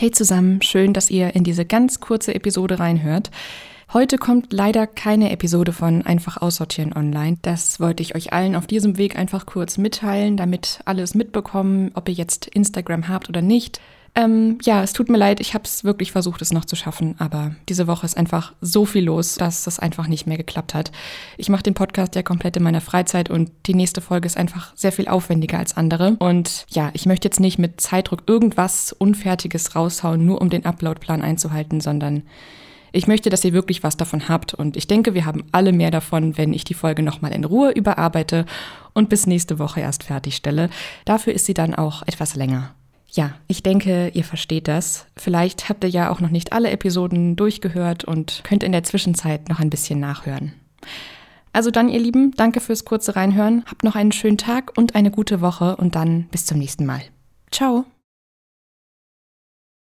Hey zusammen, schön, dass ihr in diese ganz kurze Episode reinhört. Heute kommt leider keine Episode von Einfach aussortieren online. Das wollte ich euch allen auf diesem Weg einfach kurz mitteilen, damit alles mitbekommen, ob ihr jetzt Instagram habt oder nicht. Ähm, ja, es tut mir leid, ich habe es wirklich versucht, es noch zu schaffen, aber diese Woche ist einfach so viel los, dass das einfach nicht mehr geklappt hat. Ich mache den Podcast ja komplett in meiner Freizeit und die nächste Folge ist einfach sehr viel aufwendiger als andere. Und ja, ich möchte jetzt nicht mit Zeitdruck irgendwas Unfertiges raushauen, nur um den Uploadplan einzuhalten, sondern ich möchte, dass ihr wirklich was davon habt und ich denke, wir haben alle mehr davon, wenn ich die Folge nochmal in Ruhe überarbeite und bis nächste Woche erst fertigstelle. Dafür ist sie dann auch etwas länger. Ja, ich denke, ihr versteht das. Vielleicht habt ihr ja auch noch nicht alle Episoden durchgehört und könnt in der Zwischenzeit noch ein bisschen nachhören. Also dann, ihr Lieben, danke fürs kurze Reinhören. Habt noch einen schönen Tag und eine gute Woche und dann bis zum nächsten Mal. Ciao.